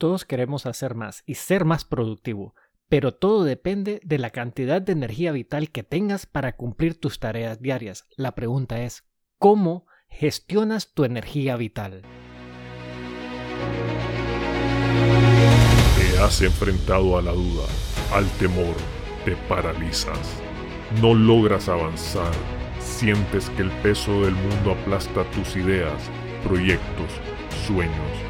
Todos queremos hacer más y ser más productivo, pero todo depende de la cantidad de energía vital que tengas para cumplir tus tareas diarias. La pregunta es, ¿cómo gestionas tu energía vital? Te has enfrentado a la duda, al temor, te paralizas, no logras avanzar, sientes que el peso del mundo aplasta tus ideas, proyectos, sueños,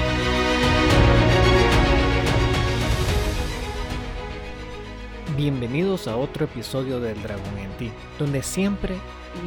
Bienvenidos a otro episodio del Dragón en ti, donde siempre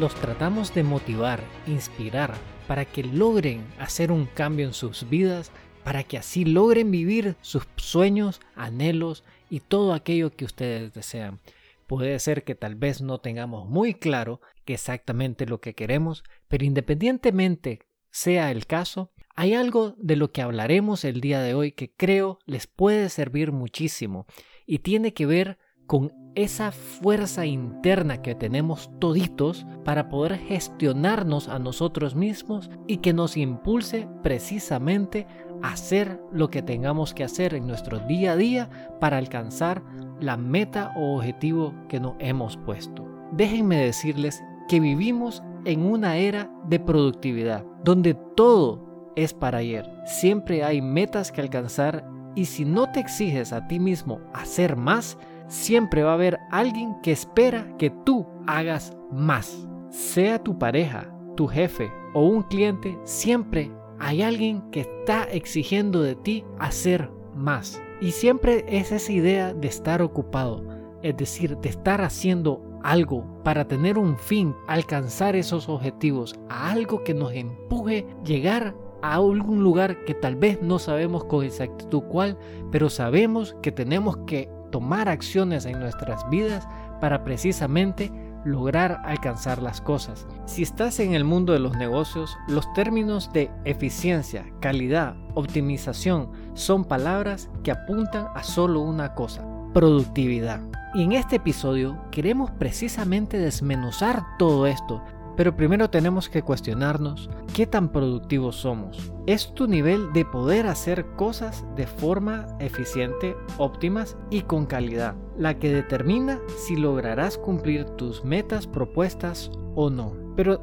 los tratamos de motivar, inspirar, para que logren hacer un cambio en sus vidas, para que así logren vivir sus sueños, anhelos y todo aquello que ustedes desean. Puede ser que tal vez no tengamos muy claro exactamente lo que queremos, pero independientemente sea el caso, hay algo de lo que hablaremos el día de hoy que creo les puede servir muchísimo y tiene que ver con esa fuerza interna que tenemos toditos para poder gestionarnos a nosotros mismos y que nos impulse precisamente a hacer lo que tengamos que hacer en nuestro día a día para alcanzar la meta o objetivo que nos hemos puesto. Déjenme decirles que vivimos en una era de productividad, donde todo es para ayer. Siempre hay metas que alcanzar y si no te exiges a ti mismo hacer más, siempre va a haber alguien que espera que tú hagas más. Sea tu pareja, tu jefe o un cliente, siempre hay alguien que está exigiendo de ti hacer más. Y siempre es esa idea de estar ocupado, es decir, de estar haciendo algo para tener un fin, alcanzar esos objetivos, a algo que nos empuje llegar a algún lugar que tal vez no sabemos con exactitud cuál, pero sabemos que tenemos que tomar acciones en nuestras vidas para precisamente lograr alcanzar las cosas. Si estás en el mundo de los negocios, los términos de eficiencia, calidad, optimización son palabras que apuntan a solo una cosa, productividad. Y en este episodio queremos precisamente desmenuzar todo esto pero primero tenemos que cuestionarnos qué tan productivos somos. ¿Es tu nivel de poder hacer cosas de forma eficiente, óptimas y con calidad la que determina si lograrás cumplir tus metas propuestas o no? Pero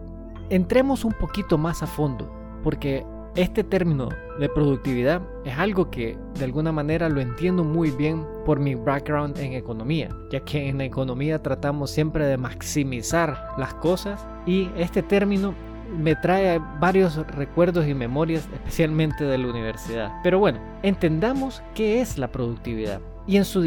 entremos un poquito más a fondo, porque este término de productividad es algo que de alguna manera lo entiendo muy bien por mi background en economía, ya que en economía tratamos siempre de maximizar las cosas y este término me trae varios recuerdos y memorias, especialmente de la universidad. Pero bueno, entendamos qué es la productividad. Y en su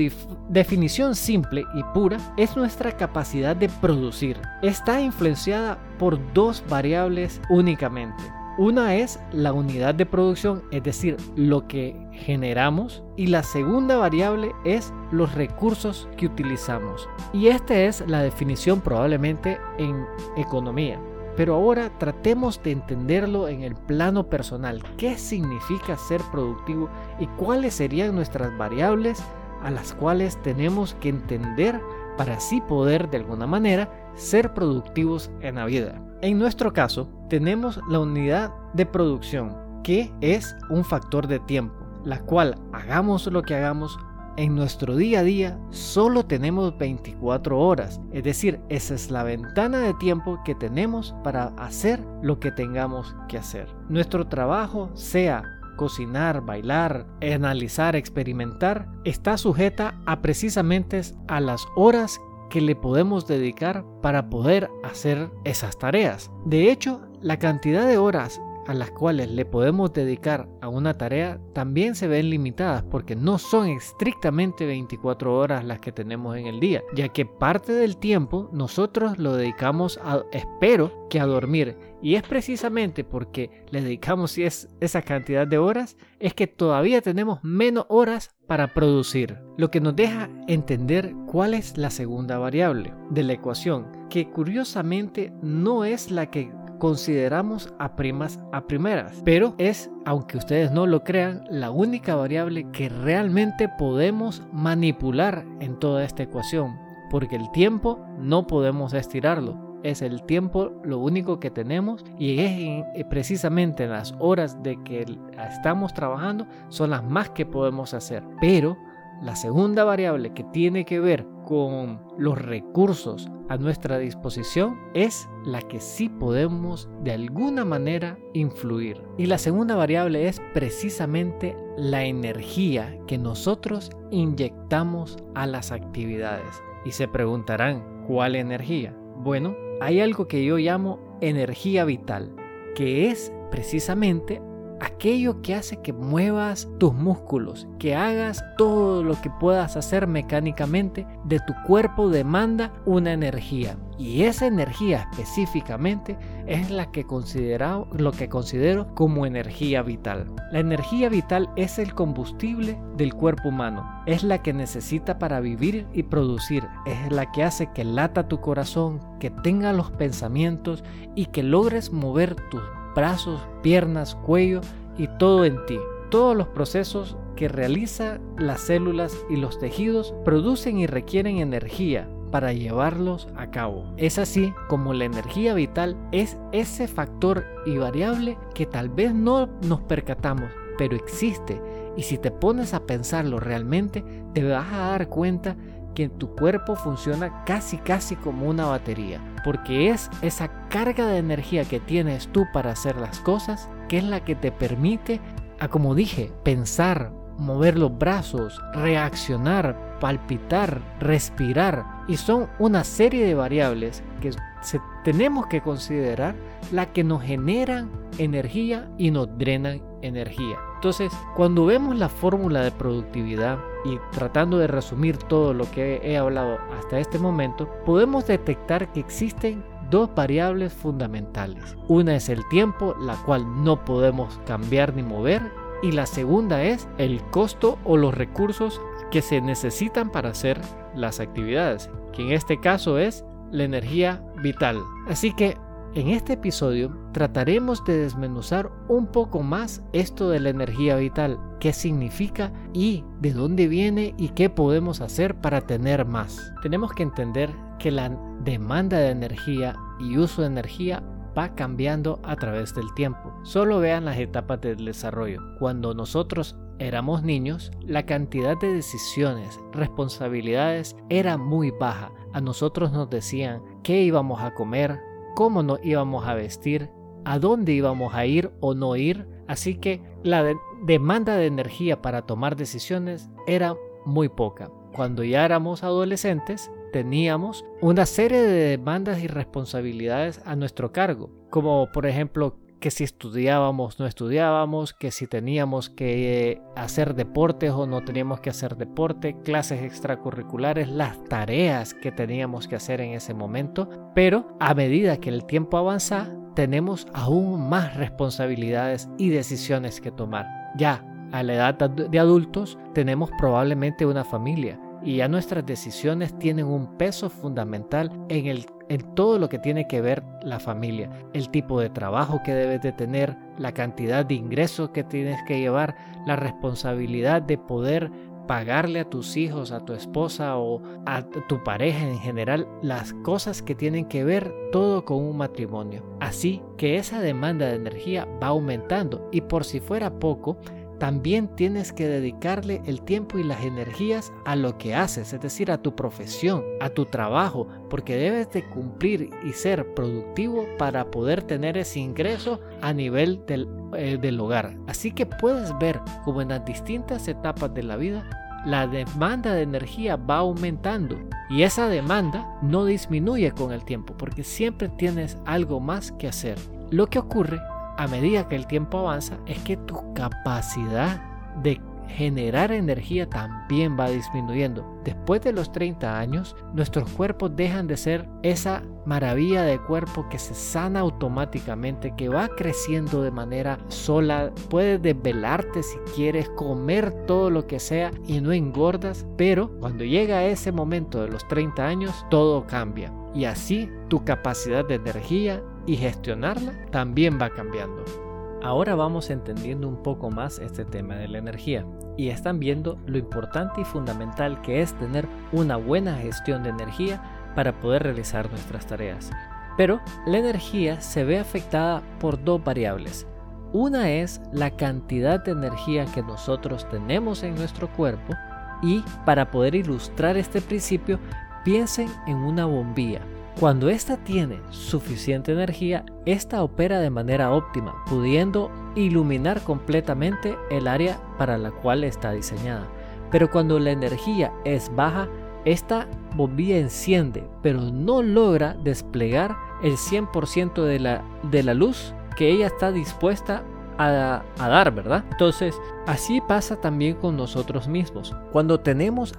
definición simple y pura es nuestra capacidad de producir. Está influenciada por dos variables únicamente. Una es la unidad de producción, es decir, lo que generamos. Y la segunda variable es los recursos que utilizamos. Y esta es la definición probablemente en economía. Pero ahora tratemos de entenderlo en el plano personal. ¿Qué significa ser productivo y cuáles serían nuestras variables a las cuales tenemos que entender para así poder de alguna manera ser productivos en la vida? En nuestro caso, tenemos la unidad de producción, que es un factor de tiempo, la cual hagamos lo que hagamos, en nuestro día a día solo tenemos 24 horas, es decir, esa es la ventana de tiempo que tenemos para hacer lo que tengamos que hacer. Nuestro trabajo, sea cocinar, bailar, analizar, experimentar, está sujeta a precisamente a las horas que le podemos dedicar para poder hacer esas tareas. De hecho, la cantidad de horas a las cuales le podemos dedicar a una tarea también se ven limitadas porque no son estrictamente 24 horas las que tenemos en el día, ya que parte del tiempo nosotros lo dedicamos a, espero que a dormir. Y es precisamente porque le dedicamos esa cantidad de horas, es que todavía tenemos menos horas para producir. Lo que nos deja entender cuál es la segunda variable de la ecuación, que curiosamente no es la que consideramos a primas a primeras, pero es, aunque ustedes no lo crean, la única variable que realmente podemos manipular en toda esta ecuación, porque el tiempo no podemos estirarlo. Es el tiempo lo único que tenemos y es eh, precisamente las horas de que estamos trabajando son las más que podemos hacer. Pero la segunda variable que tiene que ver con los recursos a nuestra disposición es la que sí podemos de alguna manera influir. Y la segunda variable es precisamente la energía que nosotros inyectamos a las actividades. Y se preguntarán, ¿cuál energía? Bueno, hay algo que yo llamo energía vital, que es precisamente aquello que hace que muevas tus músculos, que hagas todo lo que puedas hacer mecánicamente, de tu cuerpo demanda una energía. Y esa energía específicamente es la que considero, lo que considero como energía vital. La energía vital es el combustible del cuerpo humano. Es la que necesita para vivir y producir. Es la que hace que lata tu corazón, que tenga los pensamientos y que logres mover tus brazos, piernas, cuello y todo en ti. Todos los procesos que realiza las células y los tejidos producen y requieren energía para llevarlos a cabo. Es así como la energía vital es ese factor y variable que tal vez no nos percatamos, pero existe y si te pones a pensarlo realmente te vas a dar cuenta que tu cuerpo funciona casi casi como una batería, porque es esa carga de energía que tienes tú para hacer las cosas que es la que te permite, a como dije, pensar, mover los brazos, reaccionar, palpitar, respirar y son una serie de variables que tenemos que considerar la que nos generan energía y nos drenan energía. Entonces, cuando vemos la fórmula de productividad y tratando de resumir todo lo que he hablado hasta este momento, podemos detectar que existen dos variables fundamentales. Una es el tiempo, la cual no podemos cambiar ni mover, y la segunda es el costo o los recursos que se necesitan para hacer las actividades, que en este caso es la energía vital. Así que en este episodio trataremos de desmenuzar un poco más esto de la energía vital, qué significa y de dónde viene y qué podemos hacer para tener más. Tenemos que entender que la demanda de energía y uso de energía va cambiando a través del tiempo. Solo vean las etapas del desarrollo. Cuando nosotros éramos niños, la cantidad de decisiones, responsabilidades era muy baja. A nosotros nos decían qué íbamos a comer, cómo nos íbamos a vestir, a dónde íbamos a ir o no ir. Así que la demanda de energía para tomar decisiones era muy poca. Cuando ya éramos adolescentes, teníamos una serie de demandas y responsabilidades a nuestro cargo, como por ejemplo que si estudiábamos, no estudiábamos, que si teníamos que hacer deportes o no teníamos que hacer deporte, clases extracurriculares, las tareas que teníamos que hacer en ese momento, pero a medida que el tiempo avanza, tenemos aún más responsabilidades y decisiones que tomar. Ya a la edad de adultos tenemos probablemente una familia y ya nuestras decisiones tienen un peso fundamental en el en todo lo que tiene que ver la familia, el tipo de trabajo que debes de tener, la cantidad de ingresos que tienes que llevar, la responsabilidad de poder pagarle a tus hijos, a tu esposa o a tu pareja en general las cosas que tienen que ver todo con un matrimonio. Así que esa demanda de energía va aumentando y por si fuera poco, también tienes que dedicarle el tiempo y las energías a lo que haces, es decir, a tu profesión, a tu trabajo, porque debes de cumplir y ser productivo para poder tener ese ingreso a nivel del, eh, del hogar. Así que puedes ver como en las distintas etapas de la vida la demanda de energía va aumentando y esa demanda no disminuye con el tiempo porque siempre tienes algo más que hacer. Lo que ocurre a medida que el tiempo avanza es que tu capacidad de generar energía también va disminuyendo. Después de los 30 años, nuestros cuerpos dejan de ser esa maravilla de cuerpo que se sana automáticamente, que va creciendo de manera sola. Puedes desvelarte si quieres, comer todo lo que sea y no engordas, pero cuando llega ese momento de los 30 años, todo cambia. Y así tu capacidad de energía y gestionarla también va cambiando. Ahora vamos entendiendo un poco más este tema de la energía y están viendo lo importante y fundamental que es tener una buena gestión de energía para poder realizar nuestras tareas. Pero la energía se ve afectada por dos variables. Una es la cantidad de energía que nosotros tenemos en nuestro cuerpo y para poder ilustrar este principio piensen en una bombilla. Cuando ésta tiene suficiente energía, ésta opera de manera óptima, pudiendo iluminar completamente el área para la cual está diseñada. Pero cuando la energía es baja, esta bombilla enciende, pero no logra desplegar el 100% de la, de la luz que ella está dispuesta a, a, dar, ¿verdad? Entonces, así pasa también con nosotros mismos. Cuando tenemos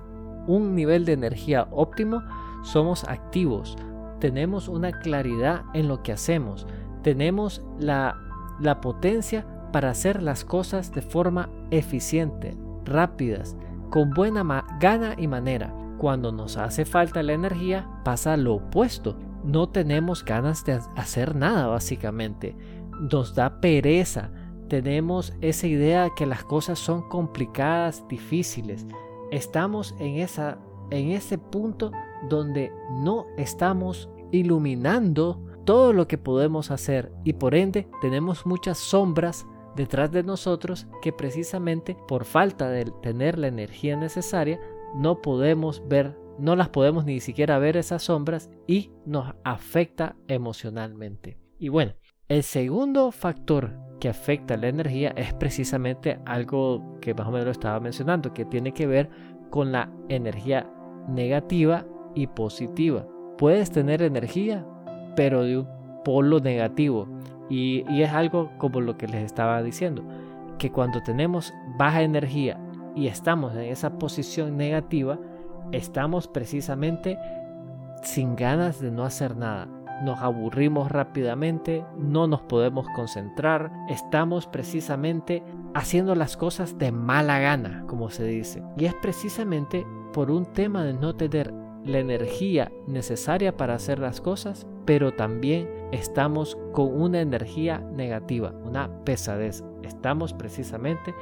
un nivel de energía óptimo, somos activos, tenemos una claridad en lo que hacemos, tenemos la, la potencia para hacer las cosas de forma eficiente, rápidas, con buena gana y manera. Cuando nos hace falta la energía, pasa lo opuesto. No tenemos ganas de hacer nada, básicamente. Nos da pereza. Tenemos esa idea que las cosas son complicadas, difíciles. Estamos en, esa, en ese punto donde no estamos iluminando todo lo que podemos hacer y por ende tenemos muchas sombras detrás de nosotros que precisamente por falta de tener la energía necesaria no podemos ver, no las podemos ni siquiera ver esas sombras y nos afecta emocionalmente. Y bueno, el segundo factor que afecta la energía es precisamente algo que más o menos estaba mencionando, que tiene que ver con la energía negativa y positiva. Puedes tener energía, pero de un polo negativo. Y, es algo como lo que les estaba diciendo, que cuando tenemos baja energía y estamos en esa posición negativa, estamos precisamente sin ganas de no hacer nada. Nos aburrimos rápidamente, no nos podemos concentrar, estamos precisamente haciendo las cosas de mala gana, como se dice. Y es precisamente por un tema de no tener la energía necesaria para hacer las cosas, pero también estamos con una energía negativa, una pesadez. Estamos precisamente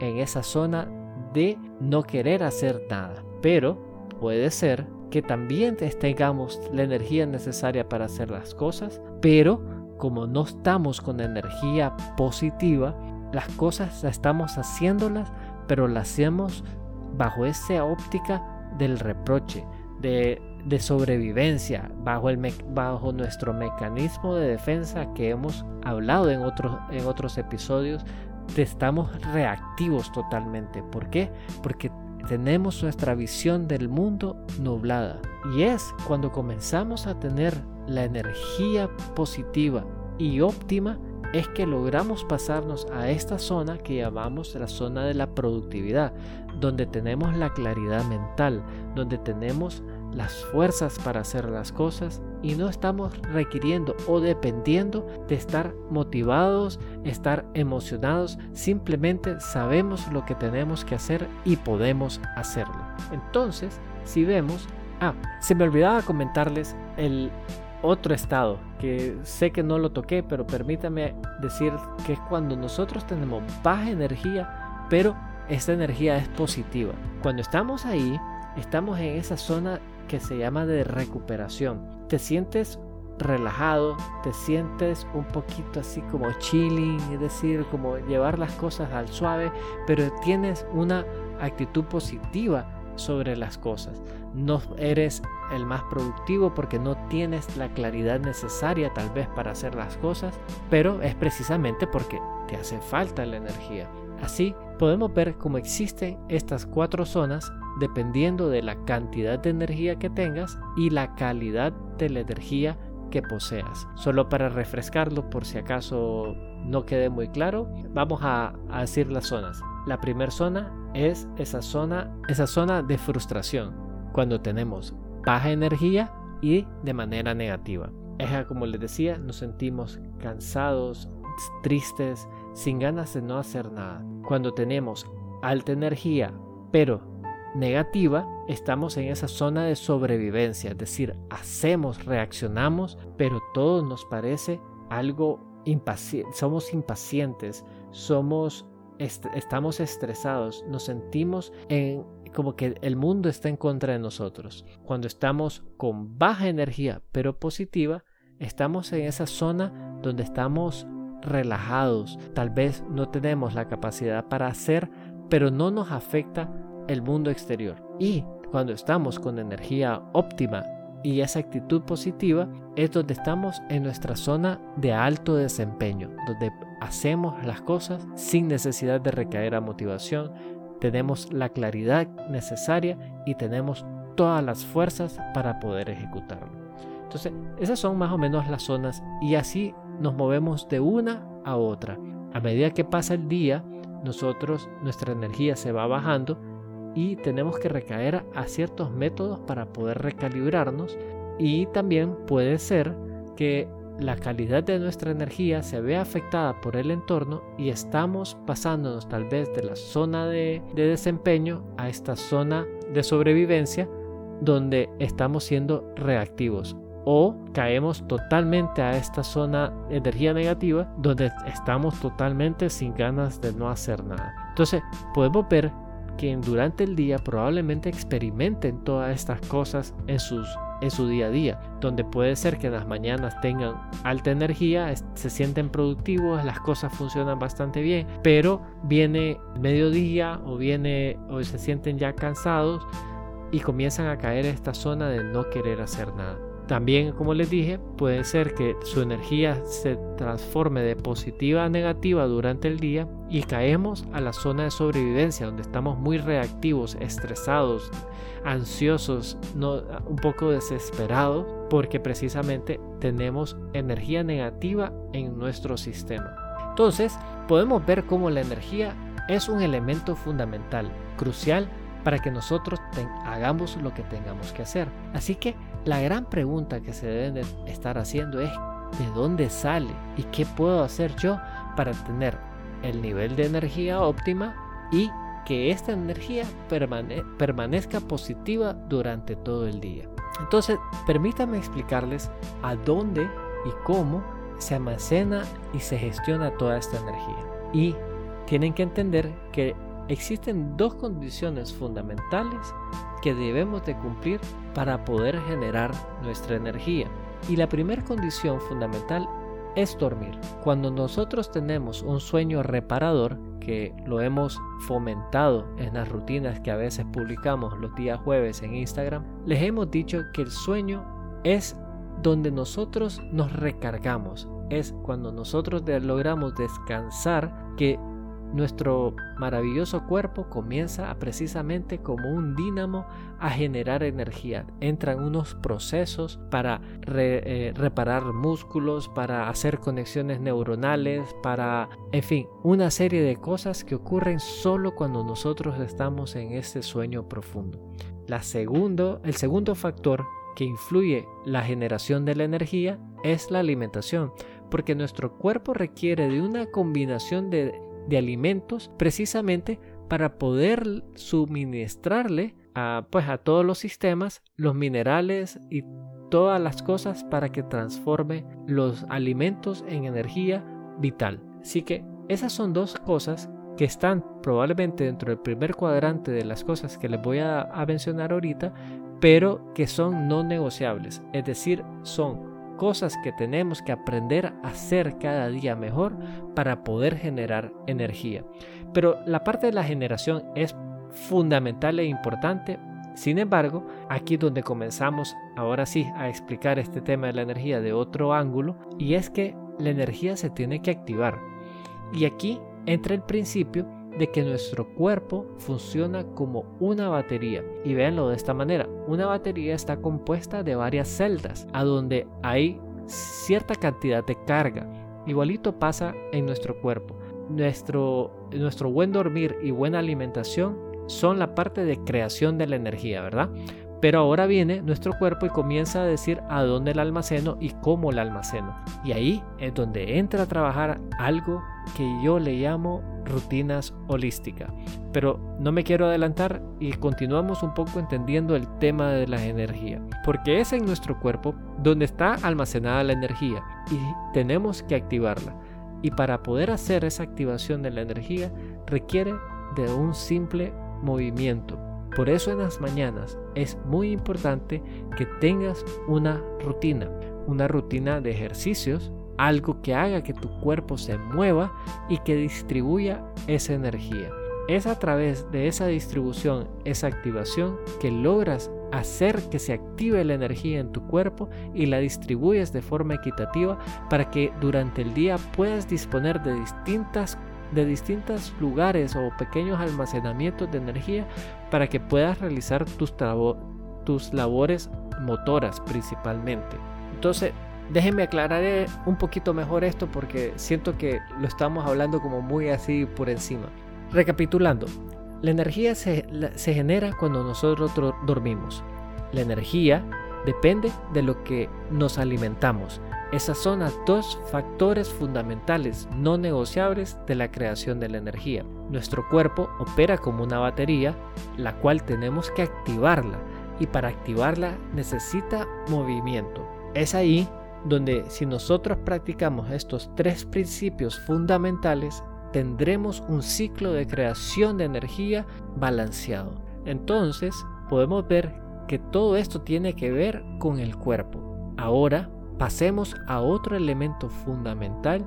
en esa zona de no querer hacer nada. Pero puede ser que también tengamos la energía necesaria para hacer las cosas, pero como no estamos con energía positiva, las cosas estamos haciéndolas, pero las hacemos bajo esa óptica del reproche, de, sobrevivencia bajo, el bajo nuestro mecanismo de defensa que hemos hablado en otros, en otros episodios, estamos reactivos totalmente. ¿Por qué? Porque tenemos nuestra visión del mundo nublada. Y es cuando comenzamos a tener la energía positiva y óptima es que logramos pasarnos a esta zona que llamamos la zona de la productividad, donde tenemos la claridad mental, donde tenemos las fuerzas para hacer las cosas y no estamos requiriendo o dependiendo de estar motivados, estar emocionados, simplemente sabemos lo que tenemos que hacer y podemos hacerlo. Entonces, si vemos, ah, se me olvidaba comentarles el otro estado que sé que no lo toqué, pero permítame decir que es cuando nosotros tenemos baja energía, pero esta energía es positiva. Cuando estamos ahí, estamos en esa zona que se llama de recuperación. Te sientes relajado, te sientes un poquito así como chilling, es decir, como llevar las cosas al suave, pero tienes una actitud positiva sobre las cosas. No eres el más productivo porque no tienes la claridad necesaria tal vez para hacer las cosas, pero es precisamente porque te hace falta la energía. Así podemos ver cómo existen estas cuatro zonas dependiendo de la cantidad de energía que tengas y la calidad de la energía que poseas. Solo para refrescarlo por si acaso no quede muy claro, vamos a, decir las zonas. La primera zona es esa zona, esa zona de frustración, cuando tenemos baja energía y de manera negativa. Es como les decía, nos sentimos cansados, tristes, sin ganas de no hacer nada. Cuando tenemos alta energía, pero negativa, estamos en esa zona de sobrevivencia, es decir, hacemos, reaccionamos, pero todo nos parece algo impaciente, somos impacientes, somos estamos estresados, nos sentimos en como que el mundo está en contra de nosotros. Cuando estamos con baja energía pero positiva, estamos en esa zona donde estamos relajados, tal vez no tenemos la capacidad para hacer, pero no nos afecta el mundo exterior. Y cuando estamos con energía óptima y esa actitud positiva, es donde estamos en nuestra zona de alto desempeño, donde hacemos las cosas sin necesidad de recaer a motivación, tenemos la claridad necesaria y tenemos todas las fuerzas para poder ejecutarlo. Entonces, esas son más o menos las zonas y así nos movemos de una a otra. A medida que pasa el día, nosotros, nuestra energía se va bajando y tenemos que recaer a ciertos métodos para poder recalibrarnos y también puede ser que la calidad de nuestra energía se vea afectada por el entorno y estamos pasándonos tal vez de la zona de, desempeño a esta zona de sobrevivencia donde estamos siendo reactivos o caemos totalmente a esta zona de energía negativa donde estamos totalmente sin ganas de no hacer nada. Entonces podemos ver que durante el día probablemente experimenten todas estas cosas en, sus, en su día a día, donde puede ser que en las mañanas tengan alta energía, se sienten productivos, las cosas funcionan bastante bien, pero viene mediodía o viene o se sienten ya cansados y comienzan a caer en esta zona de no querer hacer nada. También, como les dije, puede ser que su energía se transforme de positiva a negativa durante el día y caemos a la zona de sobrevivencia donde estamos muy reactivos, estresados, ansiosos, un poco desesperados porque precisamente tenemos energía negativa en nuestro sistema. Entonces, podemos ver cómo la energía es un elemento fundamental, crucial para que nosotros hagamos lo que tengamos que hacer. Así que la gran pregunta que se deben estar haciendo es ¿de dónde sale y qué puedo hacer yo para tener el nivel de energía óptima y que esta energía permanezca positiva durante todo el día? Entonces, permítanme explicarles a dónde y cómo se almacena y se gestiona toda esta energía. Y tienen que entender que Existen dos condiciones fundamentales que debemos de cumplir para poder generar nuestra energía. Y la primera condición fundamental es dormir. Cuando nosotros tenemos un sueño reparador, que lo hemos fomentado en las rutinas que a veces publicamos los días jueves en Instagram, les hemos dicho que el sueño es donde nosotros nos recargamos. Es cuando nosotros logramos descansar que nuestro maravilloso cuerpo comienza a precisamente como un dínamo a generar energía. Entran unos procesos para eh, reparar músculos, para hacer conexiones neuronales, para, en fin, una serie de cosas que ocurren solo cuando nosotros estamos en este sueño profundo. La segundo, el segundo factor que influye la generación de la energía es la alimentación, porque nuestro cuerpo requiere de una combinación de de alimentos precisamente para poder suministrarle a, pues, a todos los sistemas los minerales y todas las cosas para que transforme los alimentos en energía vital. Así que esas son dos cosas que están probablemente dentro del primer cuadrante de las cosas que les voy a, a mencionar ahorita, pero que son no negociables, es decir, son cosas que tenemos que aprender a hacer cada día mejor para poder generar energía. Pero la parte de la generación es fundamental e importante. Sin embargo, aquí donde comenzamos ahora sí a explicar este tema de la energía de otro ángulo, y es que la energía se tiene que activar. Y aquí entra el principio de que nuestro cuerpo funciona como una batería. Y véanlo de esta manera, una batería está compuesta de varias celdas, a donde hay cierta cantidad de carga. Igualito pasa en nuestro cuerpo. Nuestro, nuestro buen dormir y buena alimentación son la parte de creación de la energía, ¿verdad? Pero ahora viene nuestro cuerpo y comienza a decir a dónde la almaceno y cómo la almaceno. Y ahí es donde entra a trabajar algo que yo le llamo rutinas holísticas. Pero no me quiero adelantar y continuamos un poco entendiendo el tema de la energía. Porque es en nuestro cuerpo donde está almacenada la energía y tenemos que activarla. Y para poder hacer esa activación de la energía requiere de un simple movimiento por eso en las mañanas es muy importante que tengas una rutina, una rutina de ejercicios, algo que haga que tu cuerpo se mueva y que distribuya esa energía. Es a través de esa distribución, esa activación, que logras hacer que se active la energía en tu cuerpo y la distribuyes de forma equitativa para que durante el día puedas disponer de distintas de distintos lugares o pequeños almacenamientos de energía para que puedas realizar tus, tus labores motoras principalmente. Entonces, déjenme aclarar eh, un poquito mejor esto porque siento que lo estamos hablando como muy así por encima. Recapitulando, la energía se, se genera cuando nosotros dormimos. La energía depende de lo que nos alimentamos. Esas son las dos factores fundamentales no negociables de la creación de la energía. Nuestro cuerpo opera como una batería, la cual tenemos que activarla y para activarla necesita movimiento. Es ahí donde si nosotros practicamos estos tres principios fundamentales, tendremos un ciclo de creación de energía balanceado. Entonces podemos ver que todo esto tiene que ver con el cuerpo. Ahora Pasemos a otro elemento fundamental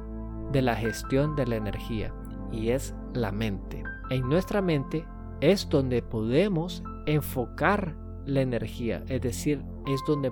de la gestión de la energía y es la mente. En nuestra mente es donde podemos enfocar la energía, es decir, es donde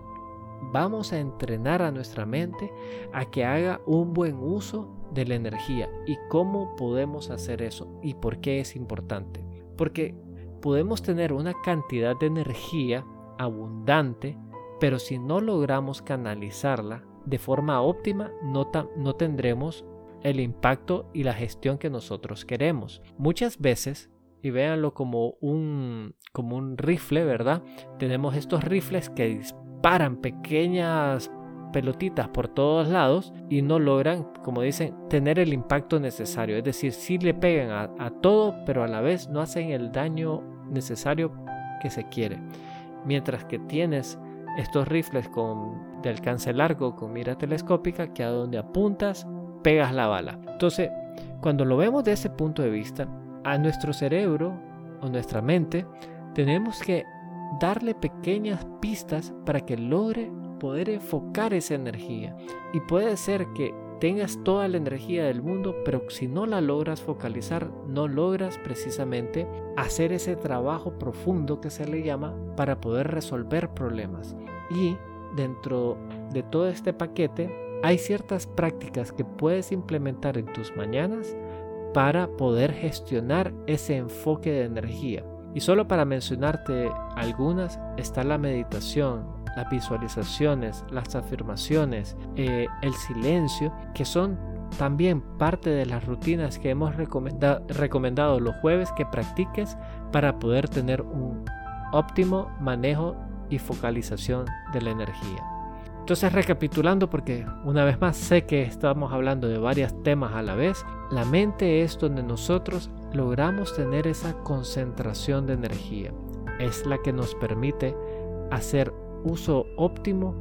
vamos a entrenar a nuestra mente a que haga un buen uso de la energía. ¿Y cómo podemos hacer eso? ¿Y por qué es importante? Porque podemos tener una cantidad de energía abundante pero si no logramos canalizarla de forma óptima, no, no tendremos el impacto y la gestión que nosotros queremos. Muchas veces, y véanlo como un, como un rifle, ¿verdad? Tenemos estos rifles que disparan pequeñas pelotitas por todos lados y no logran, como dicen, tener el impacto necesario. Es decir, sí le pegan a, a todo, pero a la vez no hacen el daño necesario que se quiere. Mientras que tienes estos rifles con, de alcance largo con mira telescópica que a donde apuntas pegas la bala. Entonces, cuando lo vemos de ese punto de vista, a nuestro cerebro o nuestra mente tenemos que darle pequeñas pistas para que logre poder enfocar esa energía. Y puede ser que tengas toda la energía del mundo, pero si no la logras focalizar, no logras precisamente hacer ese trabajo profundo que se le llama para poder resolver problemas. Y dentro de todo este paquete hay ciertas prácticas que puedes implementar en tus mañanas para poder gestionar ese enfoque de energía. Y solo para mencionarte algunas está la meditación, las visualizaciones, las afirmaciones, eh, el silencio, que son también parte de las rutinas que hemos recomendado los jueves que practiques para poder tener un óptimo manejo y focalización de la energía. Entonces recapitulando porque una vez más sé que estamos hablando de varios temas a la vez, la mente es donde nosotros logramos tener esa concentración de energía. Es la que nos permite hacer uso óptimo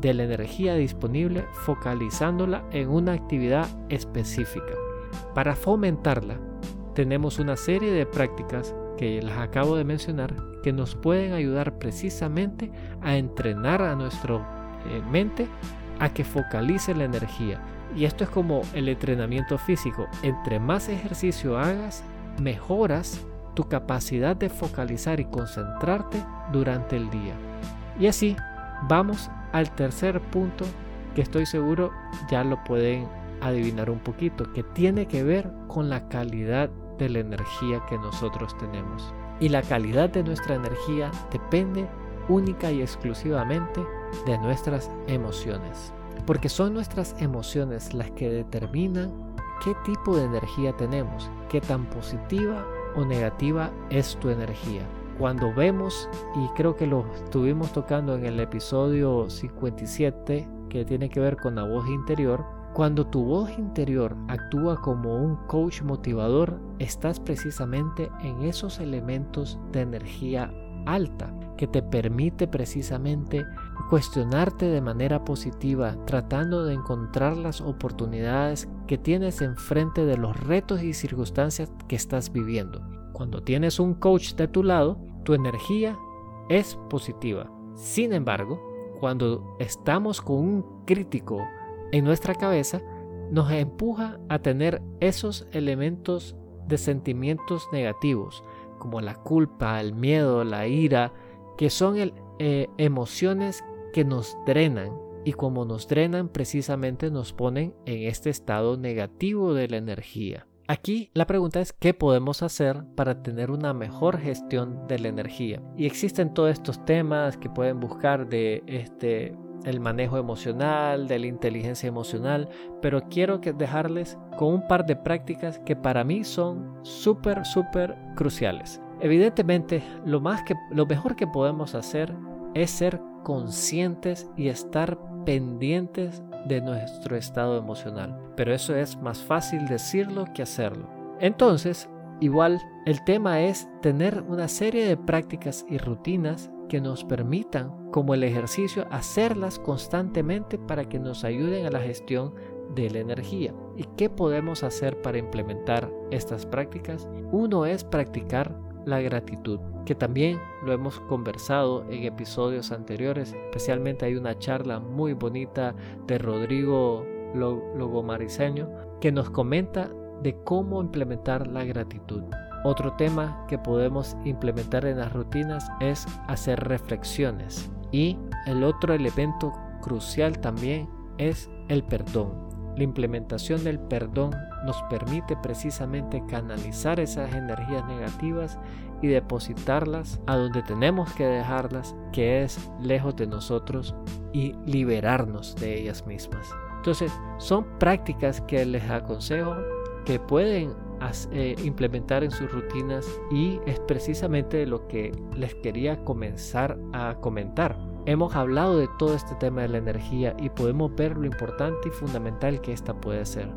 de la energía disponible focalizándola en una actividad específica. Para fomentarla, tenemos una serie de prácticas que las acabo de mencionar que nos pueden ayudar precisamente a entrenar a nuestra eh, mente a que focalice la energía. Y esto es como el entrenamiento físico. Entre más ejercicio hagas, mejoras tu capacidad de focalizar y concentrarte durante el día. Y así vamos al tercer punto que estoy seguro ya lo pueden adivinar un poquito, que tiene que ver con la calidad de la energía que nosotros tenemos. Y la calidad de nuestra energía depende única y exclusivamente de nuestras emociones. Porque son nuestras emociones las que determinan qué tipo de energía tenemos, qué tan positiva o negativa es tu energía. Cuando vemos, y creo que lo estuvimos tocando en el episodio 57, que tiene que ver con la voz interior, cuando tu voz interior actúa como un coach motivador, estás precisamente en esos elementos de energía alta que te permite precisamente cuestionarte de manera positiva, tratando de encontrar las oportunidades que tienes enfrente de los retos y circunstancias que estás viviendo. Cuando tienes un coach de tu lado, tu energía es positiva. Sin embargo, cuando estamos con un crítico en nuestra cabeza, nos empuja a tener esos elementos de sentimientos negativos, como la culpa, el miedo, la ira, que son eh, emociones que nos drenan y como nos drenan precisamente nos ponen en este estado negativo de la energía. Aquí la pregunta es qué podemos hacer para tener una mejor gestión de la energía. Y existen todos estos temas que pueden buscar de este el manejo emocional, de la inteligencia emocional, pero quiero dejarles con un par de prácticas que para mí son súper, súper cruciales. Evidentemente, lo, más que, lo mejor que podemos hacer es ser conscientes y estar pendientes de nuestro estado emocional. Pero eso es más fácil decirlo que hacerlo. Entonces, igual, el tema es tener una serie de prácticas y rutinas que nos permitan, como el ejercicio, hacerlas constantemente para que nos ayuden a la gestión de la energía. ¿Y qué podemos hacer para implementar estas prácticas? Uno es practicar la gratitud, que también lo hemos conversado en episodios anteriores, especialmente hay una charla muy bonita de Rodrigo Logomariseño que nos comenta de cómo implementar la gratitud. Otro tema que podemos implementar en las rutinas es hacer reflexiones. Y el otro elemento crucial también es el perdón. La implementación del perdón nos permite precisamente canalizar esas energías negativas y depositarlas a donde tenemos que dejarlas, que es lejos de nosotros, y liberarnos de ellas mismas. Entonces, son prácticas que les aconsejo que pueden eh, implementar en sus rutinas y es precisamente lo que les quería comenzar a comentar. Hemos hablado de todo este tema de la energía y podemos ver lo importante y fundamental que esta puede ser.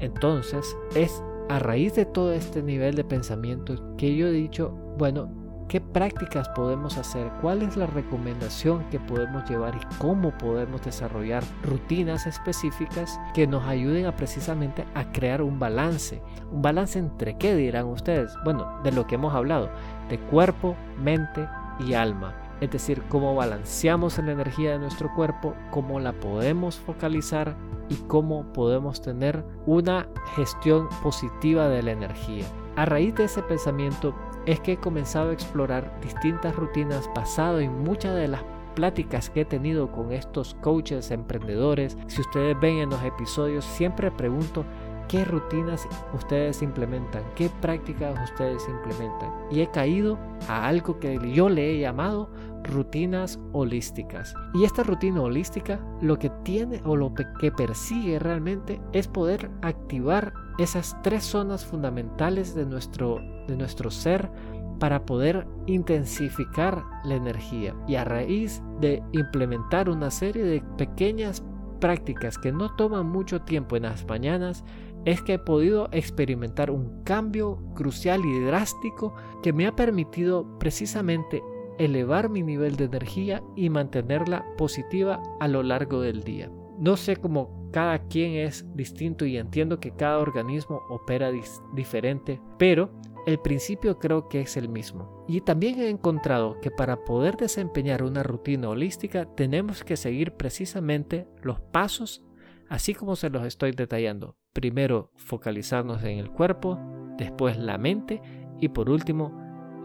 Entonces, es a raíz de todo este nivel de pensamiento que yo he dicho, bueno, ¿qué prácticas podemos hacer? ¿Cuál es la recomendación que podemos llevar y cómo podemos desarrollar rutinas específicas que nos ayuden a precisamente a crear un balance? ¿Un balance entre qué dirán ustedes? Bueno, de lo que hemos hablado, de cuerpo, mente y alma es decir, cómo balanceamos la energía de nuestro cuerpo, cómo la podemos focalizar y cómo podemos tener una gestión positiva de la energía. A raíz de ese pensamiento es que he comenzado a explorar distintas rutinas basado en muchas de las pláticas que he tenido con estos coaches emprendedores. Si ustedes ven en los episodios, siempre pregunto qué rutinas ustedes implementan, qué prácticas ustedes implementan. Y he caído a algo que yo le he llamado rutinas holísticas. Y esta rutina holística lo que tiene o lo que persigue realmente es poder activar esas tres zonas fundamentales de nuestro, de nuestro ser para poder intensificar la energía. Y a raíz de implementar una serie de pequeñas prácticas que no toman mucho tiempo en las mañanas, es que he podido experimentar un cambio crucial y drástico que me ha permitido precisamente elevar mi nivel de energía y mantenerla positiva a lo largo del día. No sé cómo cada quien es distinto y entiendo que cada organismo opera diferente, pero el principio creo que es el mismo. Y también he encontrado que para poder desempeñar una rutina holística tenemos que seguir precisamente los pasos así como se los estoy detallando. Primero focalizarnos en el cuerpo, después la mente y por último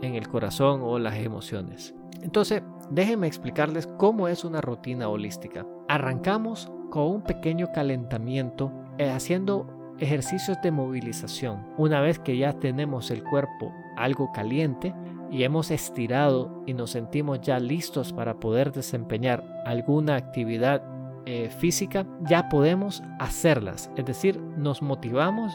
en el corazón o las emociones. Entonces, déjenme explicarles cómo es una rutina holística. Arrancamos con un pequeño calentamiento eh, haciendo ejercicios de movilización. Una vez que ya tenemos el cuerpo algo caliente y hemos estirado y nos sentimos ya listos para poder desempeñar alguna actividad eh, física, ya podemos hacerlas. Es decir, nos motivamos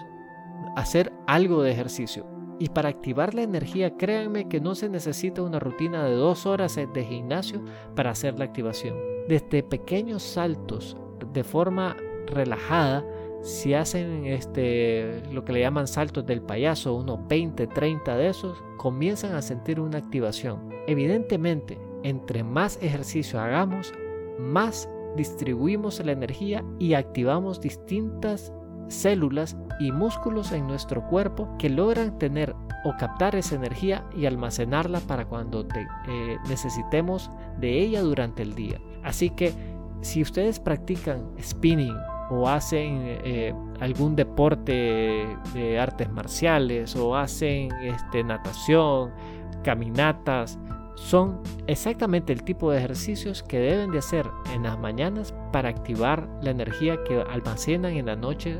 a hacer algo de ejercicio. Y para activar la energía, créanme que no se necesita una rutina de dos horas de gimnasio para hacer la activación. Desde pequeños saltos de forma relajada, si hacen este, lo que le llaman saltos del payaso, unos 20, 30 de esos, comienzan a sentir una activación. Evidentemente, entre más ejercicio hagamos, más distribuimos la energía y activamos distintas células y músculos en nuestro cuerpo que logran tener o captar esa energía y almacenarla para cuando eh, necesitemos de ella durante el día. Así que si ustedes practican spinning o hacen eh, algún deporte de artes marciales o hacen este, natación, caminatas, son exactamente el tipo de ejercicios que deben de hacer en las mañanas para activar la energía que almacenan en la noche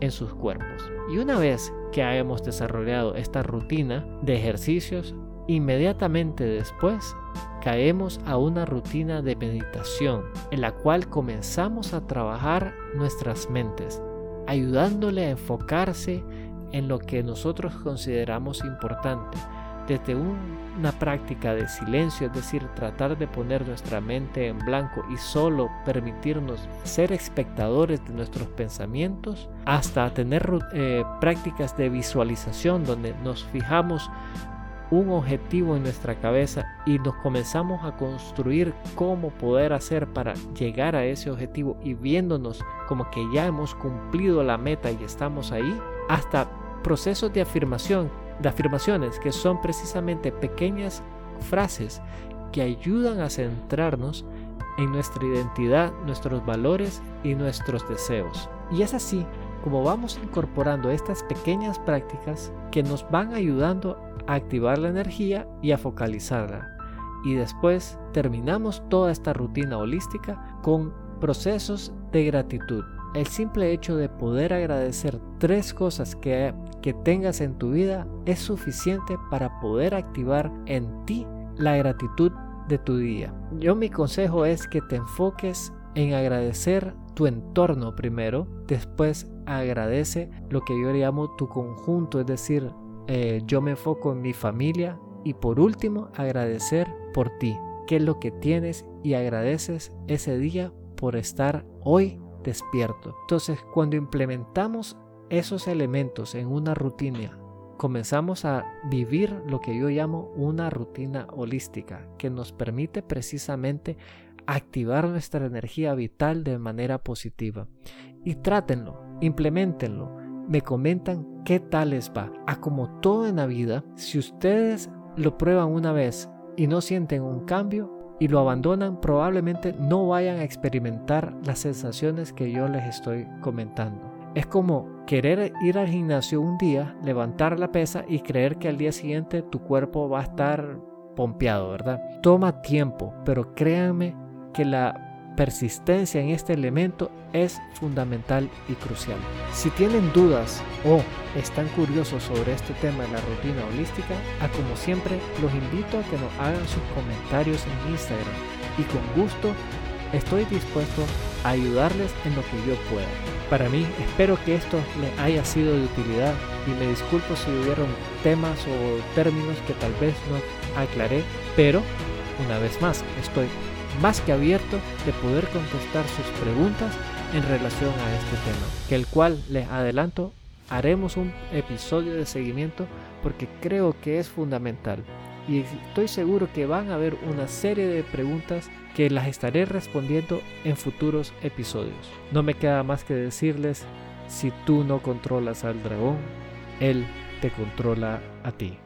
en sus cuerpos. Y una vez que hayamos desarrollado esta rutina de ejercicios, inmediatamente después caemos a una rutina de meditación en la cual comenzamos a trabajar nuestras mentes, ayudándole a enfocarse en lo que nosotros consideramos importante desde una práctica de silencio, es decir, tratar de poner nuestra mente en blanco y solo permitirnos ser espectadores de nuestros pensamientos, hasta tener eh, prácticas de visualización donde nos fijamos un objetivo en nuestra cabeza y nos comenzamos a construir cómo poder hacer para llegar a ese objetivo y viéndonos como que ya hemos cumplido la meta y estamos ahí, hasta procesos de afirmación de afirmaciones que son precisamente pequeñas frases que ayudan a centrarnos en nuestra identidad, nuestros valores y nuestros deseos. Y es así como vamos incorporando estas pequeñas prácticas que nos van ayudando a activar la energía y a focalizarla. Y después terminamos toda esta rutina holística con procesos de gratitud. El simple hecho de poder agradecer tres cosas que, que tengas en tu vida es suficiente para poder activar en ti la gratitud de tu día. Yo mi consejo es que te enfoques en agradecer tu entorno primero, después agradece lo que yo llamo tu conjunto, es decir, eh, yo me enfoco en mi familia y por último agradecer por ti, qué es lo que tienes y agradeces ese día por estar hoy despierto. Entonces, cuando implementamos esos elementos en una rutina, comenzamos a vivir lo que yo llamo una rutina holística, que nos permite precisamente activar nuestra energía vital de manera positiva. Y trátenlo, implementenlo. Me comentan qué tal les va. A como todo en la vida, si ustedes lo prueban una vez y no sienten un cambio, y lo abandonan, probablemente no vayan a experimentar las sensaciones que yo les estoy comentando. Es como querer ir al gimnasio un día, levantar la pesa y creer que al día siguiente tu cuerpo va a estar pompeado, ¿verdad? Toma tiempo, pero créanme que la persistencia en este elemento es fundamental y crucial. Si tienen dudas o están curiosos sobre este tema de la rutina holística, a como siempre los invito a que nos hagan sus comentarios en Instagram y con gusto estoy dispuesto a ayudarles en lo que yo pueda. Para mí, espero que esto les haya sido de utilidad y me disculpo si hubieron temas o términos que tal vez no aclaré, pero una vez más estoy más que abierto de poder contestar sus preguntas en relación a este tema, que el cual les adelanto haremos un episodio de seguimiento porque creo que es fundamental y estoy seguro que van a haber una serie de preguntas que las estaré respondiendo en futuros episodios. No me queda más que decirles, si tú no controlas al dragón, él te controla a ti.